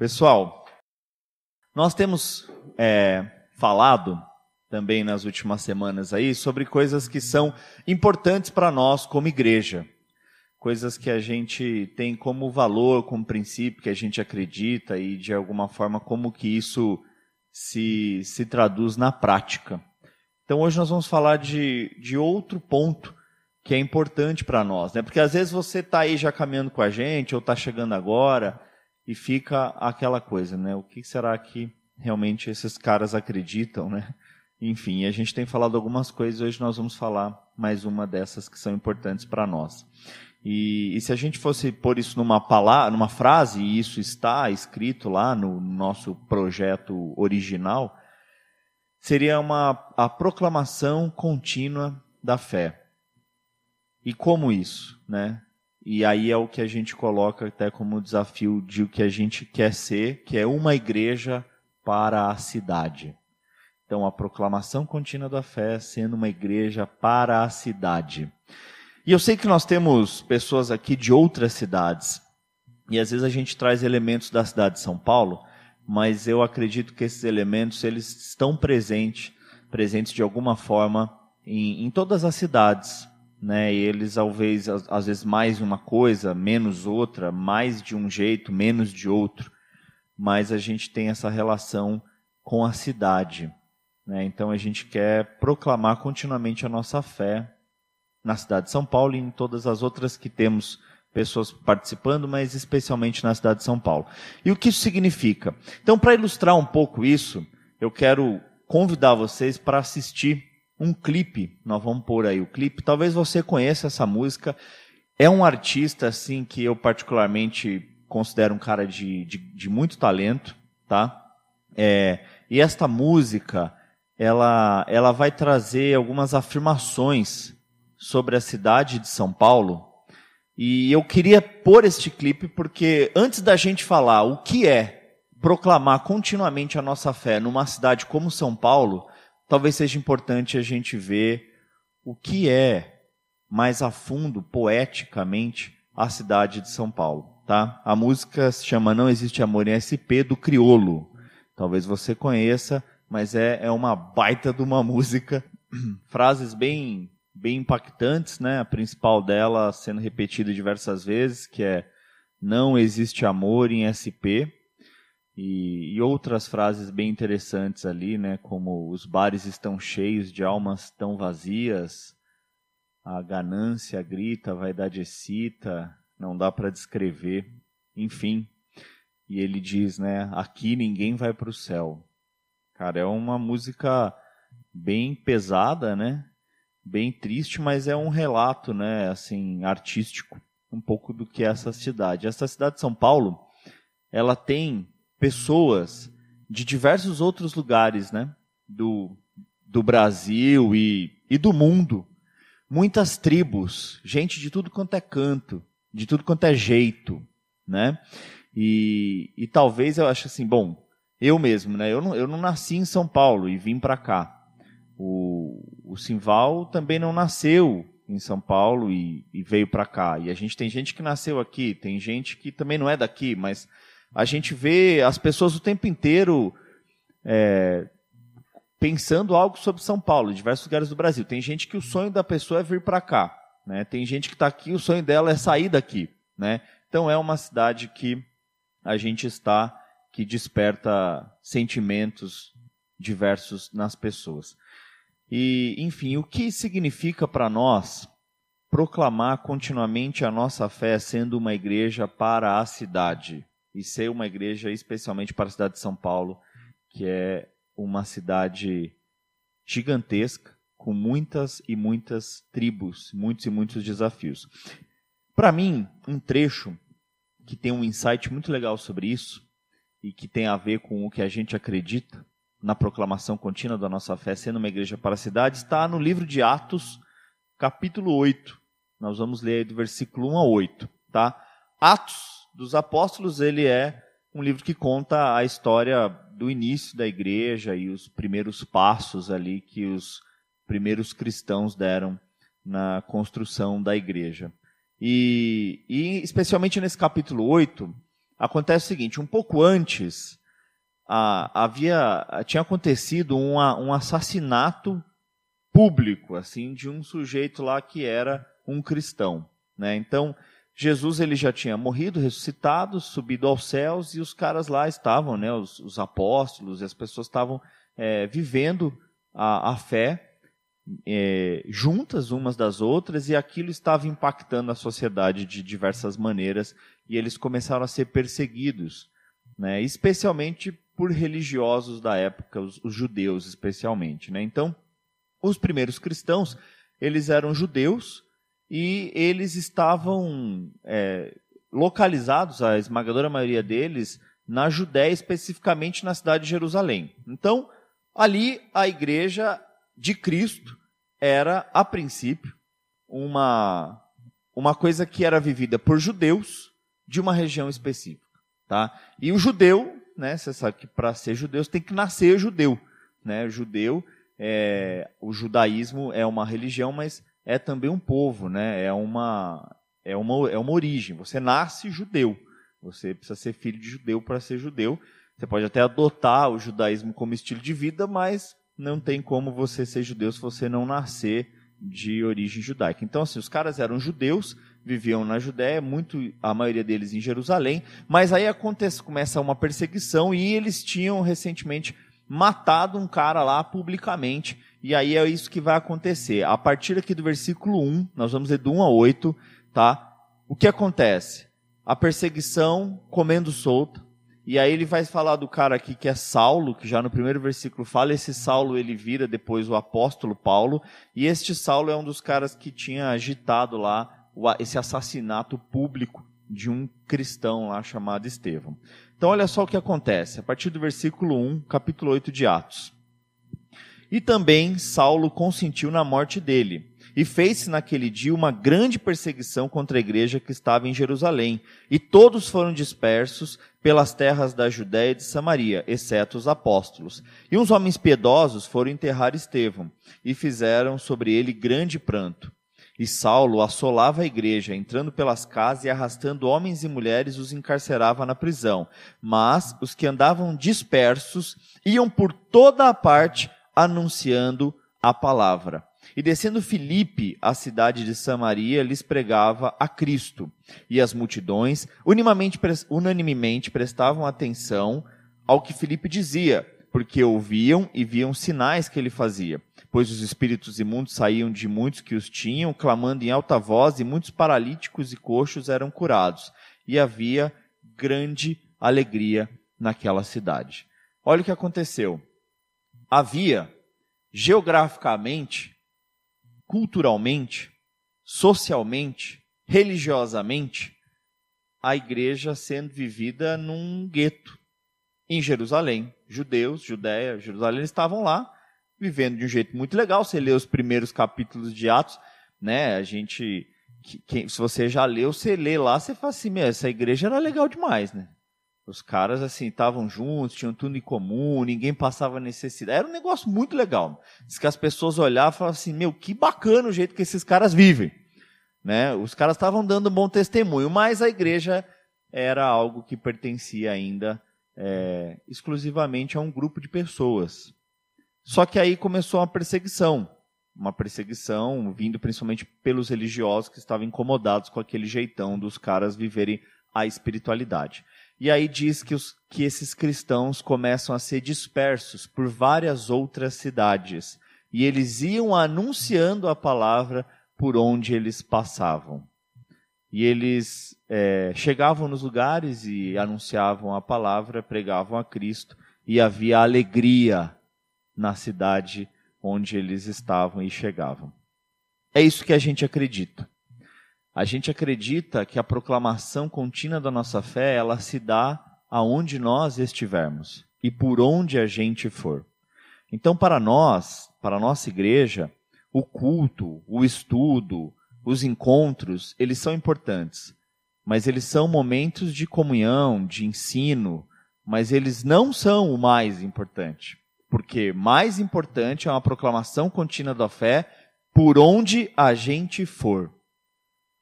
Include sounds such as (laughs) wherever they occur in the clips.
Pessoal, nós temos é, falado também nas últimas semanas aí sobre coisas que são importantes para nós como igreja. Coisas que a gente tem como valor, como princípio, que a gente acredita e de alguma forma como que isso se, se traduz na prática. Então hoje nós vamos falar de, de outro ponto que é importante para nós, né? Porque às vezes você está aí já caminhando com a gente ou está chegando agora e fica aquela coisa, né? O que será que realmente esses caras acreditam, né? (laughs) Enfim, a gente tem falado algumas coisas, hoje nós vamos falar mais uma dessas que são importantes para nós. E, e, se a gente fosse pôr isso numa palavra, numa frase, e isso está escrito lá no nosso projeto original, seria uma a proclamação contínua da fé. E como isso, né? E aí é o que a gente coloca até como desafio de o que a gente quer ser, que é uma igreja para a cidade. Então, a proclamação contínua da fé sendo uma igreja para a cidade. E eu sei que nós temos pessoas aqui de outras cidades, e às vezes a gente traz elementos da cidade de São Paulo, mas eu acredito que esses elementos eles estão presentes, presentes de alguma forma em, em todas as cidades, né? E eles talvez às vezes mais uma coisa, menos outra, mais de um jeito, menos de outro, mas a gente tem essa relação com a cidade, né? Então a gente quer proclamar continuamente a nossa fé na cidade de São Paulo e em todas as outras que temos pessoas participando, mas especialmente na cidade de São Paulo. E o que isso significa? Então, para ilustrar um pouco isso, eu quero convidar vocês para assistir um clipe. Nós vamos pôr aí o clipe. Talvez você conheça essa música. É um artista assim que eu particularmente considero um cara de, de, de muito talento, tá? É, e esta música, ela, ela vai trazer algumas afirmações sobre a cidade de São Paulo e eu queria pôr este clipe porque antes da gente falar o que é proclamar continuamente a nossa fé numa cidade como São Paulo, talvez seja importante a gente ver o que é mais a fundo, poeticamente, a cidade de São Paulo. Tá? A música se chama Não Existe Amor em SP, do Criolo. Talvez você conheça, mas é, é uma baita de uma (laughs) música. Frases bem bem impactantes, né? A principal dela sendo repetida diversas vezes, que é não existe amor em SP. E, e, outras frases bem interessantes ali, né? Como os bares estão cheios de almas tão vazias, a ganância grita, a vaidade excita, não dá para descrever, enfim. E ele diz, né? Aqui ninguém vai para o céu. Cara, é uma música bem pesada, né? bem triste, mas é um relato, né, assim, artístico, um pouco do que é essa cidade. Essa cidade de São Paulo, ela tem pessoas de diversos outros lugares, né, do, do Brasil e, e do mundo. Muitas tribos, gente de tudo quanto é canto, de tudo quanto é jeito, né? E, e talvez eu ache assim, bom, eu mesmo, né? Eu não, eu não nasci em São Paulo e vim para cá. O, o Simval também não nasceu em São Paulo e, e veio para cá. E a gente tem gente que nasceu aqui, tem gente que também não é daqui, mas a gente vê as pessoas o tempo inteiro é, pensando algo sobre São Paulo, diversos lugares do Brasil. Tem gente que o sonho da pessoa é vir para cá. Né? Tem gente que está aqui, o sonho dela é sair daqui. Né? Então é uma cidade que a gente está, que desperta sentimentos diversos nas pessoas. E, enfim, o que significa para nós proclamar continuamente a nossa fé sendo uma igreja para a cidade e ser uma igreja especialmente para a cidade de São Paulo, que é uma cidade gigantesca com muitas e muitas tribos, muitos e muitos desafios. Para mim, um trecho que tem um insight muito legal sobre isso e que tem a ver com o que a gente acredita na proclamação contínua da nossa fé, sendo uma igreja para a cidade, está no livro de Atos, capítulo 8. Nós vamos ler do versículo 1 a 8, tá? Atos dos Apóstolos, ele é um livro que conta a história do início da igreja e os primeiros passos ali que os primeiros cristãos deram na construção da igreja. E, e especialmente nesse capítulo 8, acontece o seguinte: um pouco antes, havia tinha acontecido uma, um assassinato público, assim, de um sujeito lá que era um cristão, né? Então Jesus ele já tinha morrido, ressuscitado, subido aos céus e os caras lá estavam, né? Os, os apóstolos e as pessoas estavam é, vivendo a, a fé é, juntas umas das outras e aquilo estava impactando a sociedade de diversas maneiras e eles começaram a ser perseguidos, né? Especialmente por religiosos da época, os, os judeus especialmente, né? Então os primeiros cristãos, eles eram judeus e eles estavam é, localizados, a esmagadora maioria deles, na Judéia, especificamente na cidade de Jerusalém. Então, ali a igreja de Cristo era, a princípio, uma, uma coisa que era vivida por judeus de uma região específica. Tá? E o judeu, né, você sabe que para ser judeu você tem que nascer judeu. Né? Judeu é, o judaísmo é uma religião, mas é também um povo, né? É uma, é uma, é uma origem. Você nasce judeu. Você precisa ser filho de judeu para ser judeu. Você pode até adotar o judaísmo como estilo de vida, mas não tem como você ser judeu se você não nascer de origem judaica. Então, assim, os caras eram judeus, viviam na Judéia, muito, a maioria deles em Jerusalém, mas aí acontece, começa uma perseguição e eles tinham recentemente matado um cara lá publicamente. E aí é isso que vai acontecer. A partir aqui do versículo 1, nós vamos ler do 1 a 8, tá? O que acontece? A perseguição comendo solta. E aí ele vai falar do cara aqui que é Saulo, que já no primeiro versículo fala, esse Saulo ele vira depois o apóstolo Paulo, e este Saulo é um dos caras que tinha agitado lá esse assassinato público de um cristão lá chamado Estevão. Então, olha só o que acontece, a partir do versículo 1, capítulo 8 de Atos. E também Saulo consentiu na morte dele, e fez-se naquele dia uma grande perseguição contra a igreja que estava em Jerusalém, e todos foram dispersos pelas terras da Judéia e de Samaria, exceto os apóstolos. E uns homens piedosos foram enterrar Estevão, e fizeram sobre ele grande pranto. E Saulo assolava a igreja, entrando pelas casas e arrastando homens e mulheres, os encarcerava na prisão. Mas os que andavam dispersos iam por toda a parte anunciando a palavra. E descendo Filipe à cidade de Samaria, lhes pregava a Cristo. E as multidões unanimemente prestavam atenção ao que Filipe dizia, porque ouviam e viam sinais que ele fazia pois os espíritos imundos saíam de muitos que os tinham, clamando em alta voz, e muitos paralíticos e coxos eram curados. E havia grande alegria naquela cidade. Olha o que aconteceu. Havia, geograficamente, culturalmente, socialmente, religiosamente, a igreja sendo vivida num gueto em Jerusalém. Judeus, Judéia, Jerusalém estavam lá vivendo de um jeito muito legal. Você lê os primeiros capítulos de Atos, né? A gente, que, se você já leu, você lê lá, você fala assim, essa igreja era legal demais, né? Os caras, assim, estavam juntos, tinham tudo em comum, ninguém passava necessidade. Era um negócio muito legal. Diz que as pessoas olhavam e falavam assim, meu, que bacana o jeito que esses caras vivem. Né? Os caras estavam dando um bom testemunho, mas a igreja era algo que pertencia ainda é, exclusivamente a um grupo de pessoas. Só que aí começou uma perseguição, uma perseguição vindo principalmente pelos religiosos que estavam incomodados com aquele jeitão dos caras viverem a espiritualidade. E aí diz que, os, que esses cristãos começam a ser dispersos por várias outras cidades. E eles iam anunciando a palavra por onde eles passavam. E eles é, chegavam nos lugares e anunciavam a palavra, pregavam a Cristo, e havia alegria na cidade onde eles estavam e chegavam. É isso que a gente acredita. A gente acredita que a proclamação contínua da nossa fé, ela se dá aonde nós estivermos e por onde a gente for. Então, para nós, para a nossa igreja, o culto, o estudo, os encontros, eles são importantes, mas eles são momentos de comunhão, de ensino, mas eles não são o mais importante. Porque mais importante é uma proclamação contínua da fé por onde a gente for.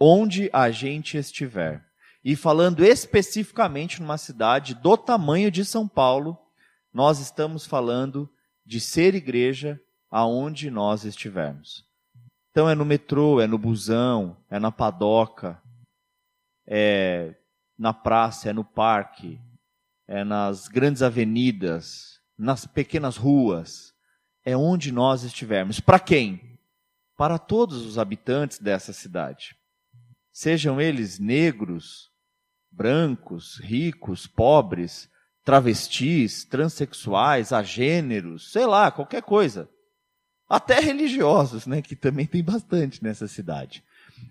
Onde a gente estiver. E falando especificamente numa cidade do tamanho de São Paulo, nós estamos falando de ser igreja aonde nós estivermos. Então é no metrô, é no busão, é na padoca, é na praça, é no parque, é nas grandes avenidas, nas pequenas ruas, é onde nós estivermos. Para quem? Para todos os habitantes dessa cidade. Sejam eles negros, brancos, ricos, pobres, travestis, transexuais, agêneros, sei lá, qualquer coisa. Até religiosos, né, que também tem bastante nessa cidade.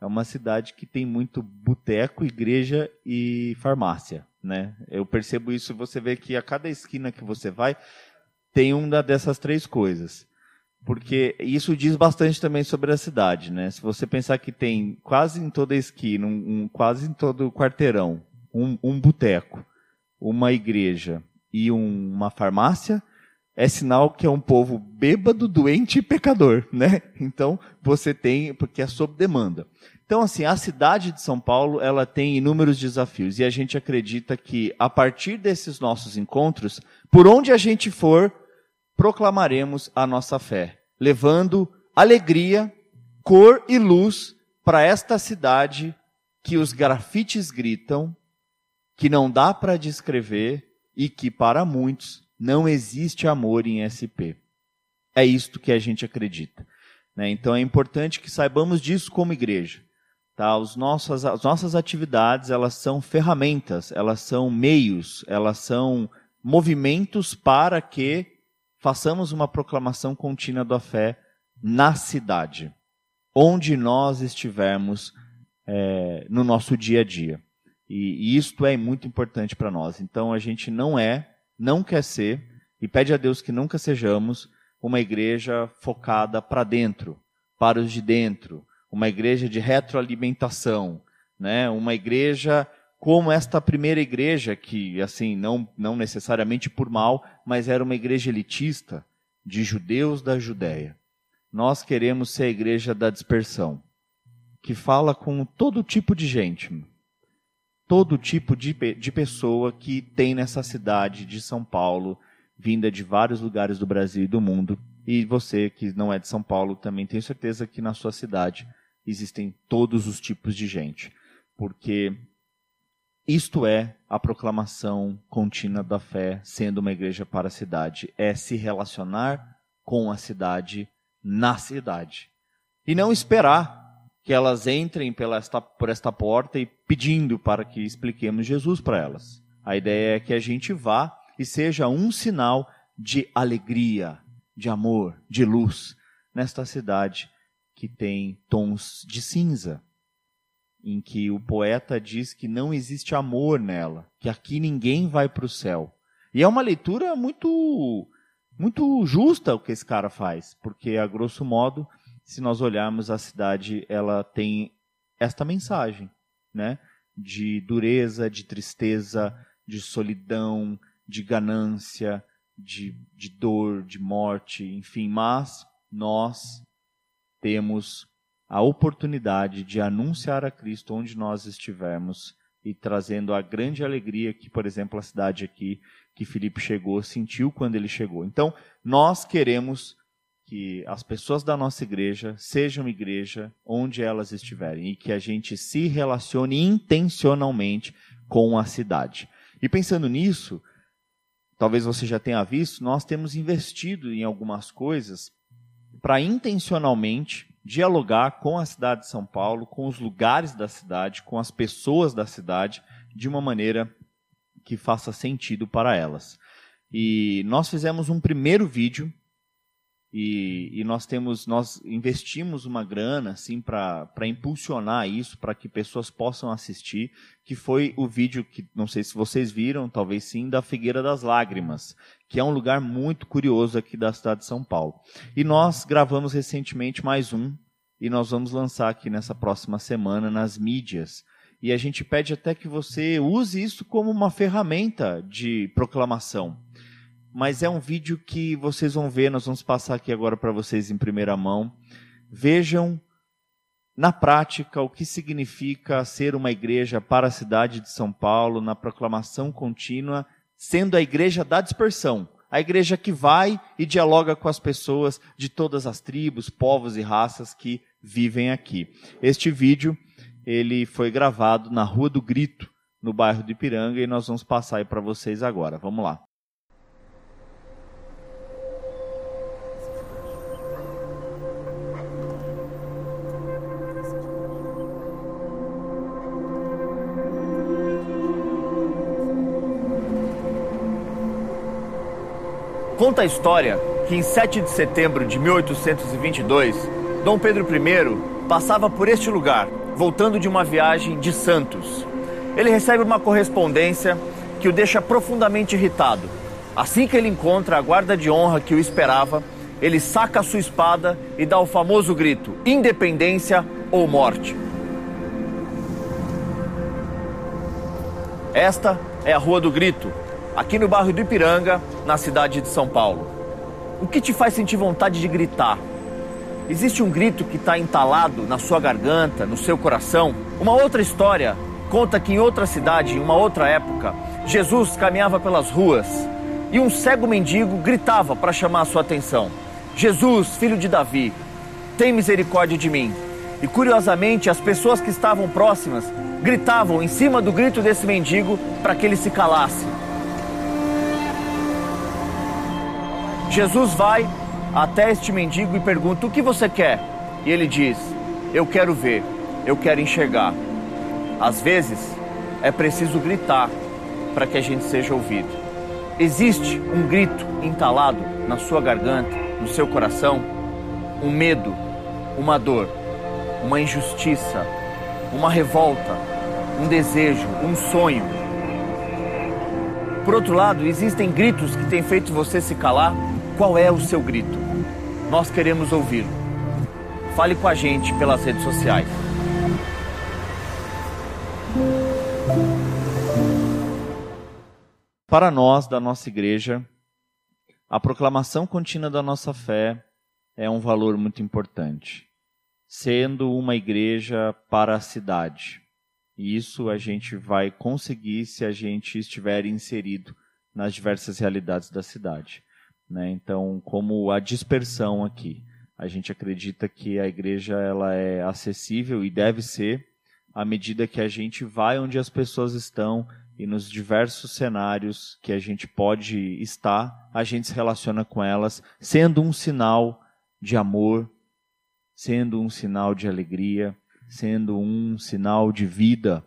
É uma cidade que tem muito boteco, igreja e farmácia, né? Eu percebo isso, você vê que a cada esquina que você vai tem uma dessas três coisas. Porque isso diz bastante também sobre a cidade, né? Se você pensar que tem quase em toda esquina, um, um quase em todo quarteirão, um, um boteco, uma igreja e um, uma farmácia, é sinal que é um povo bêbado, doente e pecador, (laughs) né? Então, você tem, porque é sob demanda. Então, assim, a cidade de São Paulo, ela tem inúmeros desafios e a gente acredita que a partir desses nossos encontros, por onde a gente for, proclamaremos a nossa fé, levando alegria, cor e luz para esta cidade que os grafites gritam, que não dá para descrever e que para muitos não existe amor em SP. É isto que a gente acredita. Né? Então é importante que saibamos disso como igreja. Tá? Os nossos, as nossas atividades elas são ferramentas, elas são meios, elas são movimentos para que façamos uma proclamação contínua da fé na cidade, onde nós estivermos é, no nosso dia a dia. E, e isto é muito importante para nós. Então a gente não é, não quer ser, e pede a Deus que nunca sejamos uma igreja focada para dentro, para os de dentro, uma igreja de retroalimentação, né? uma igreja como esta primeira igreja, que assim, não, não necessariamente por mal, mas era uma igreja elitista de judeus da Judéia. Nós queremos ser a igreja da dispersão, que fala com todo tipo de gente, todo tipo de, de pessoa que tem nessa cidade de São Paulo, vinda de vários lugares do Brasil e do mundo. E você que não é de São Paulo, também tenho certeza que na sua cidade existem todos os tipos de gente. Porque isto é a proclamação contínua da fé, sendo uma igreja para a cidade. É se relacionar com a cidade na cidade. E não esperar que elas entrem pela esta, por esta porta e pedindo para que expliquemos Jesus para elas. A ideia é que a gente vá e seja um sinal de alegria, de amor, de luz nesta cidade que tem tons de cinza, em que o poeta diz que não existe amor nela, que aqui ninguém vai para o céu. E é uma leitura muito muito justa o que esse cara faz, porque a grosso modo se nós olharmos a cidade, ela tem esta mensagem, né? De dureza, de tristeza, de solidão, de ganância, de, de dor, de morte, enfim. Mas nós temos a oportunidade de anunciar a Cristo onde nós estivermos e trazendo a grande alegria que, por exemplo, a cidade aqui que Filipe chegou sentiu quando ele chegou. Então, nós queremos que as pessoas da nossa igreja sejam igreja onde elas estiverem e que a gente se relacione intencionalmente com a cidade. E pensando nisso, talvez você já tenha visto, nós temos investido em algumas coisas para intencionalmente dialogar com a cidade de São Paulo, com os lugares da cidade, com as pessoas da cidade, de uma maneira que faça sentido para elas. E nós fizemos um primeiro vídeo e, e, nós temos, nós investimos uma grana assim para impulsionar isso, para que pessoas possam assistir, que foi o vídeo que não sei se vocês viram, talvez sim, da Figueira das Lágrimas, que é um lugar muito curioso aqui da cidade de São Paulo. E nós gravamos recentemente mais um e nós vamos lançar aqui nessa próxima semana nas mídias. E a gente pede até que você use isso como uma ferramenta de proclamação mas é um vídeo que vocês vão ver, nós vamos passar aqui agora para vocês em primeira mão. Vejam na prática, o que significa ser uma igreja para a cidade de São Paulo, na proclamação contínua, sendo a igreja da dispersão, a igreja que vai e dialoga com as pessoas de todas as tribos, povos e raças que vivem aqui. Este vídeo, ele foi gravado na Rua do Grito, no bairro de Ipiranga, e nós vamos passar aí para vocês agora. Vamos lá. Conta a história que em 7 de setembro de 1822, Dom Pedro I passava por este lugar, voltando de uma viagem de Santos. Ele recebe uma correspondência que o deixa profundamente irritado. Assim que ele encontra a guarda de honra que o esperava, ele saca a sua espada e dá o famoso grito: independência ou morte. Esta é a Rua do Grito, aqui no bairro do Ipiranga, na cidade de São Paulo. O que te faz sentir vontade de gritar? Existe um grito que está entalado na sua garganta, no seu coração? Uma outra história conta que em outra cidade, em uma outra época, Jesus caminhava pelas ruas e um cego mendigo gritava para chamar a sua atenção: Jesus, filho de Davi, tem misericórdia de mim. E curiosamente, as pessoas que estavam próximas gritavam em cima do grito desse mendigo para que ele se calasse. Jesus vai até este mendigo e pergunta: O que você quer? E ele diz: Eu quero ver, eu quero enxergar. Às vezes é preciso gritar para que a gente seja ouvido. Existe um grito entalado na sua garganta, no seu coração, um medo, uma dor, uma injustiça, uma revolta, um desejo, um sonho. Por outro lado, existem gritos que têm feito você se calar qual é o seu grito? Nós queremos ouvir. Fale com a gente pelas redes sociais. Para nós, da nossa igreja, a proclamação contínua da nossa fé é um valor muito importante, sendo uma igreja para a cidade. E isso a gente vai conseguir se a gente estiver inserido nas diversas realidades da cidade. Né? Então, como a dispersão aqui, a gente acredita que a igreja ela é acessível e deve ser à medida que a gente vai onde as pessoas estão e nos diversos cenários que a gente pode estar, a gente se relaciona com elas, sendo um sinal de amor, sendo um sinal de alegria, sendo um sinal de vida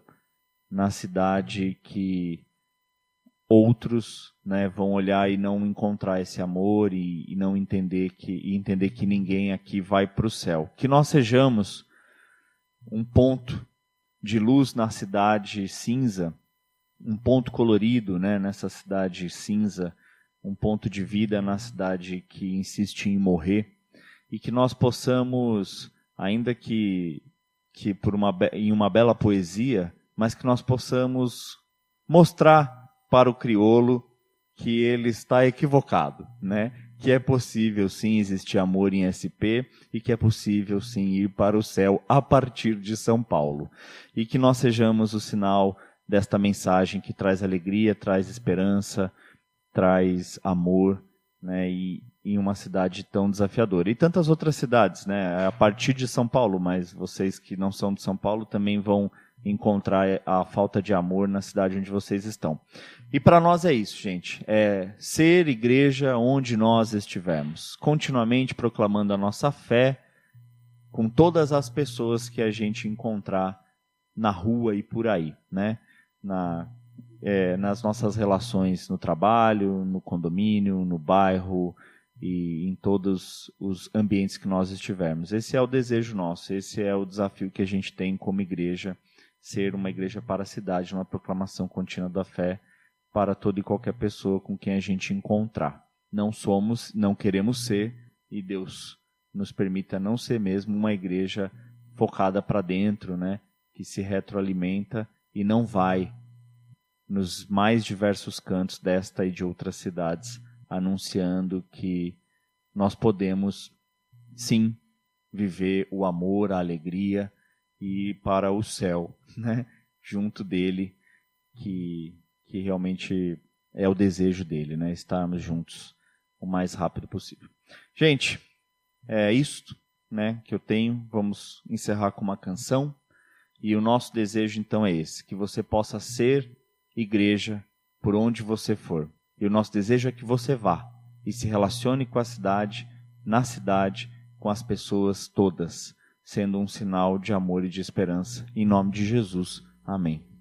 na cidade que outros né, vão olhar e não encontrar esse amor e, e não entender que e entender que ninguém aqui vai para o céu. Que nós sejamos um ponto de luz na cidade cinza, um ponto colorido, né, nessa cidade cinza, um ponto de vida na cidade que insiste em morrer e que nós possamos, ainda que que por uma em uma bela poesia, mas que nós possamos mostrar para o criolo que ele está equivocado, né? Que é possível sim existir amor em SP e que é possível sim ir para o céu a partir de São Paulo. E que nós sejamos o sinal desta mensagem que traz alegria, traz esperança, traz amor, né? E em uma cidade tão desafiadora. E tantas outras cidades, né? A partir de São Paulo, mas vocês que não são de São Paulo também vão encontrar a falta de amor na cidade onde vocês estão. E para nós é isso, gente. É ser igreja onde nós estivermos, continuamente proclamando a nossa fé com todas as pessoas que a gente encontrar na rua e por aí, né? Na, é, nas nossas relações no trabalho, no condomínio, no bairro e em todos os ambientes que nós estivermos. Esse é o desejo nosso, esse é o desafio que a gente tem como igreja ser uma igreja para a cidade, uma proclamação contínua da fé para toda e qualquer pessoa com quem a gente encontrar. Não somos, não queremos ser, e Deus nos permita não ser mesmo uma igreja focada para dentro, né, que se retroalimenta e não vai nos mais diversos cantos desta e de outras cidades anunciando que nós podemos sim viver o amor, a alegria e para o céu, (laughs) né? Junto dele, que, que realmente é o desejo dele, né? Estarmos juntos o mais rápido possível. Gente, é isto, né? Que eu tenho. Vamos encerrar com uma canção. E o nosso desejo então é esse: que você possa ser igreja por onde você for. E o nosso desejo é que você vá e se relacione com a cidade, na cidade, com as pessoas todas, sendo um sinal de amor e de esperança. Em nome de Jesus. Amém.